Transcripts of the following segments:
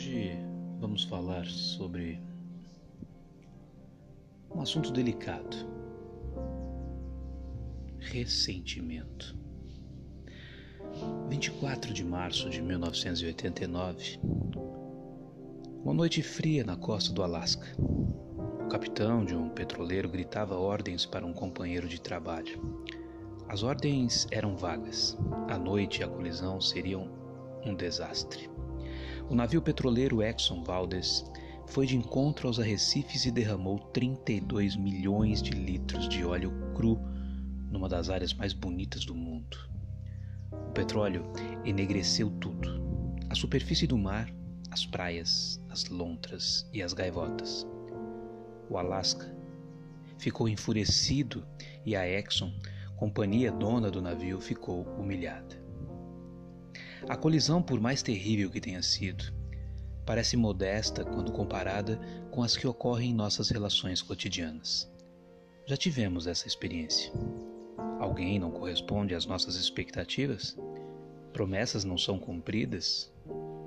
Hoje vamos falar sobre um assunto delicado: ressentimento. 24 de março de 1989, uma noite fria na costa do Alasca. O capitão de um petroleiro gritava ordens para um companheiro de trabalho. As ordens eram vagas. A noite e a colisão seriam um desastre. O navio petroleiro Exxon Valdez foi de encontro aos arrecifes e derramou 32 milhões de litros de óleo cru numa das áreas mais bonitas do mundo. O petróleo enegreceu tudo: a superfície do mar, as praias, as lontras e as gaivotas. O Alasca ficou enfurecido e a Exxon, companhia dona do navio, ficou humilhada. A colisão, por mais terrível que tenha sido, parece modesta quando comparada com as que ocorrem em nossas relações cotidianas. Já tivemos essa experiência. Alguém não corresponde às nossas expectativas? Promessas não são cumpridas?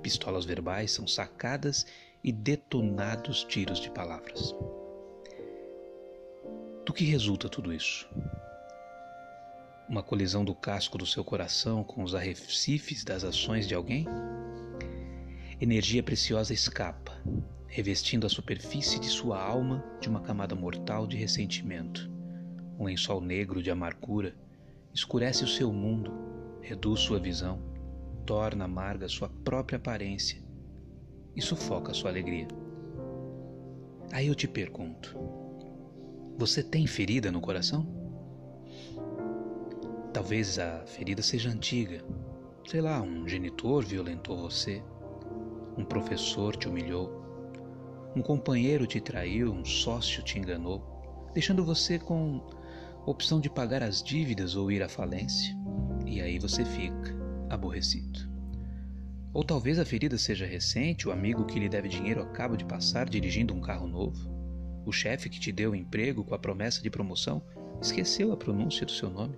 Pistolas verbais são sacadas e detonados tiros de palavras. Do que resulta tudo isso? Uma colisão do casco do seu coração com os arrecifes das ações de alguém? Energia preciosa escapa, revestindo a superfície de sua alma de uma camada mortal de ressentimento. Um lençol negro de amargura escurece o seu mundo, reduz sua visão, torna amarga sua própria aparência e sufoca sua alegria. Aí eu te pergunto: você tem ferida no coração? Talvez a ferida seja antiga. Sei lá, um genitor violentou você, um professor te humilhou, um companheiro te traiu, um sócio te enganou, deixando você com opção de pagar as dívidas ou ir à falência. E aí você fica aborrecido. Ou talvez a ferida seja recente, o amigo que lhe deve dinheiro acaba de passar dirigindo um carro novo. O chefe que te deu emprego com a promessa de promoção esqueceu a pronúncia do seu nome.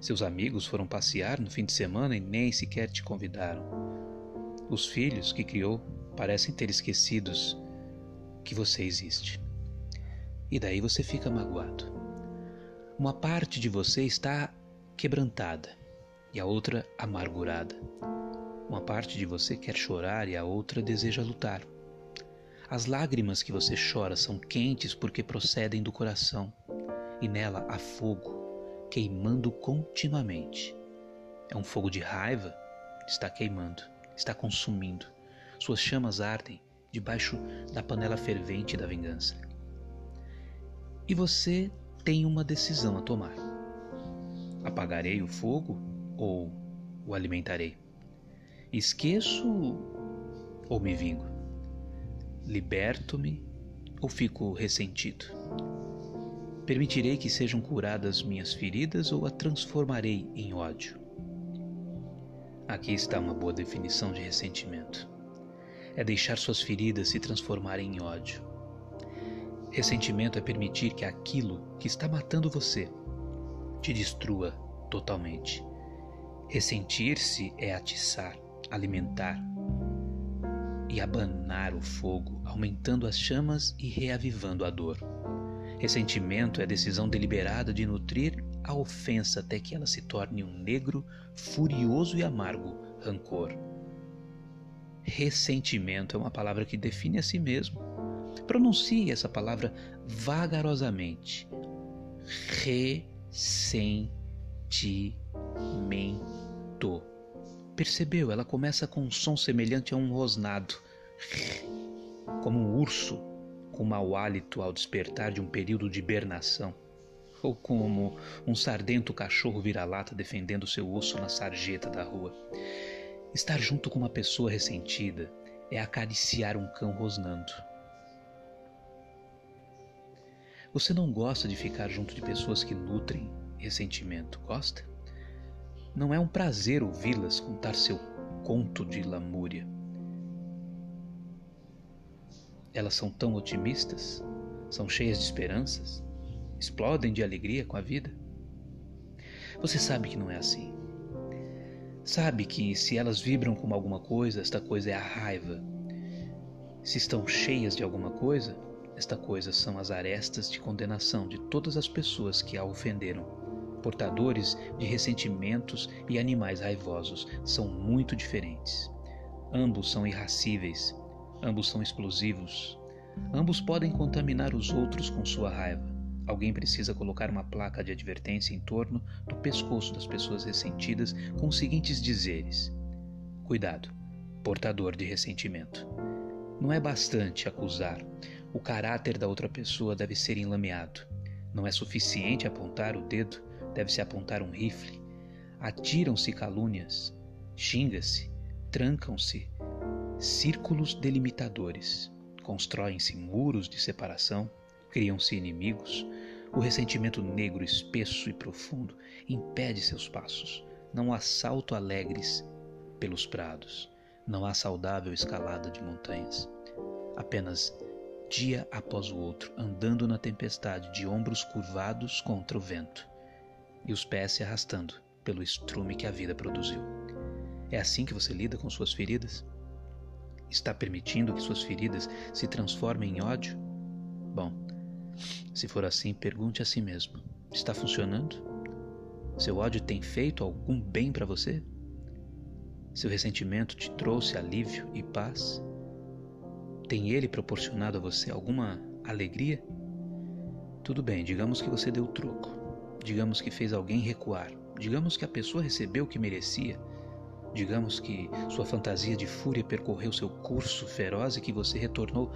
Seus amigos foram passear no fim de semana e nem sequer te convidaram. Os filhos que criou parecem ter esquecidos que você existe. E daí você fica magoado. Uma parte de você está quebrantada e a outra amargurada. Uma parte de você quer chorar e a outra deseja lutar. As lágrimas que você chora são quentes porque procedem do coração, e nela há fogo queimando continuamente. É um fogo de raiva, está queimando, está consumindo. Suas chamas ardem debaixo da panela fervente da vingança. E você tem uma decisão a tomar: apagarei o fogo ou o alimentarei? Esqueço ou me vingo? Liberto-me ou fico ressentido? Permitirei que sejam curadas minhas feridas ou a transformarei em ódio? Aqui está uma boa definição de ressentimento. É deixar suas feridas se transformarem em ódio. Ressentimento é permitir que aquilo que está matando você te destrua totalmente. Ressentir-se é atiçar, alimentar e abanar o fogo, aumentando as chamas e reavivando a dor. Ressentimento é a decisão deliberada de nutrir a ofensa até que ela se torne um negro, furioso e amargo rancor. Ressentimento é uma palavra que define a si mesmo. Pronuncie essa palavra vagarosamente. Ressentimento. Percebeu? Ela começa com um som semelhante a um rosnado, como um urso com mau hálito ao despertar de um período de hibernação, ou como um sardento cachorro vira-lata defendendo seu osso na sarjeta da rua. Estar junto com uma pessoa ressentida é acariciar um cão rosnando. Você não gosta de ficar junto de pessoas que nutrem ressentimento, gosta? Não é um prazer ouvi-las contar seu conto de lamúria. Elas são tão otimistas, são cheias de esperanças, explodem de alegria com a vida. Você sabe que não é assim. Sabe que se elas vibram com alguma coisa, esta coisa é a raiva, Se estão cheias de alguma coisa, esta coisa são as arestas de condenação de todas as pessoas que a ofenderam. Portadores de ressentimentos e animais raivosos são muito diferentes. Ambos são irracíveis, ambos são explosivos, ambos podem contaminar os outros com sua raiva. Alguém precisa colocar uma placa de advertência em torno do pescoço das pessoas ressentidas com os seguintes dizeres: Cuidado, portador de ressentimento. Não é bastante acusar. O caráter da outra pessoa deve ser enlameado. Não é suficiente apontar o dedo, deve-se apontar um rifle. Atiram-se calúnias, xinga-se, trancam-se círculos delimitadores, constroem-se muros de separação, criam-se inimigos, o ressentimento negro, espesso e profundo impede seus passos. Não há salto alegres pelos prados, não há saudável escalada de montanhas. Apenas dia após o outro, andando na tempestade, de ombros curvados contra o vento e os pés se arrastando pelo estrume que a vida produziu. É assim que você lida com suas feridas? Está permitindo que suas feridas se transformem em ódio? Bom, se for assim, pergunte a si mesmo: está funcionando? Seu ódio tem feito algum bem para você? Seu ressentimento te trouxe alívio e paz? Tem ele proporcionado a você alguma alegria? Tudo bem, digamos que você deu troco. Digamos que fez alguém recuar. Digamos que a pessoa recebeu o que merecia. Digamos que sua fantasia de fúria percorreu seu curso feroz e que você retornou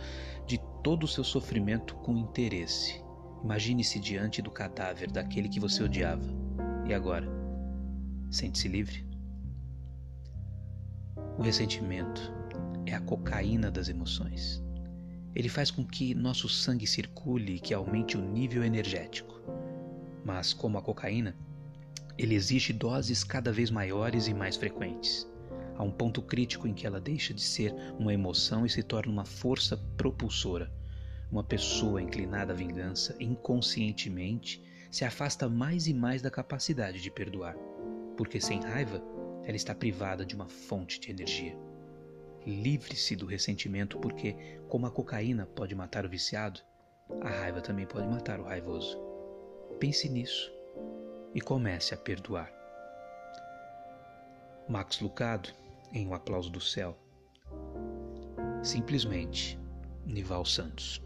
de todo o seu sofrimento com interesse. Imagine-se diante do cadáver daquele que você odiava. E agora? Sente-se livre? O ressentimento é a cocaína das emoções. Ele faz com que nosso sangue circule e que aumente o nível energético. Mas, como a cocaína, ele exige doses cada vez maiores e mais frequentes. Há um ponto crítico em que ela deixa de ser uma emoção e se torna uma força propulsora. Uma pessoa inclinada à vingança inconscientemente se afasta mais e mais da capacidade de perdoar, porque sem raiva ela está privada de uma fonte de energia. Livre-se do ressentimento, porque, como a cocaína pode matar o viciado, a raiva também pode matar o raivoso. Pense nisso e comece a perdoar. Max Lucado, em O Aplauso do Céu. Simplesmente, Nival Santos.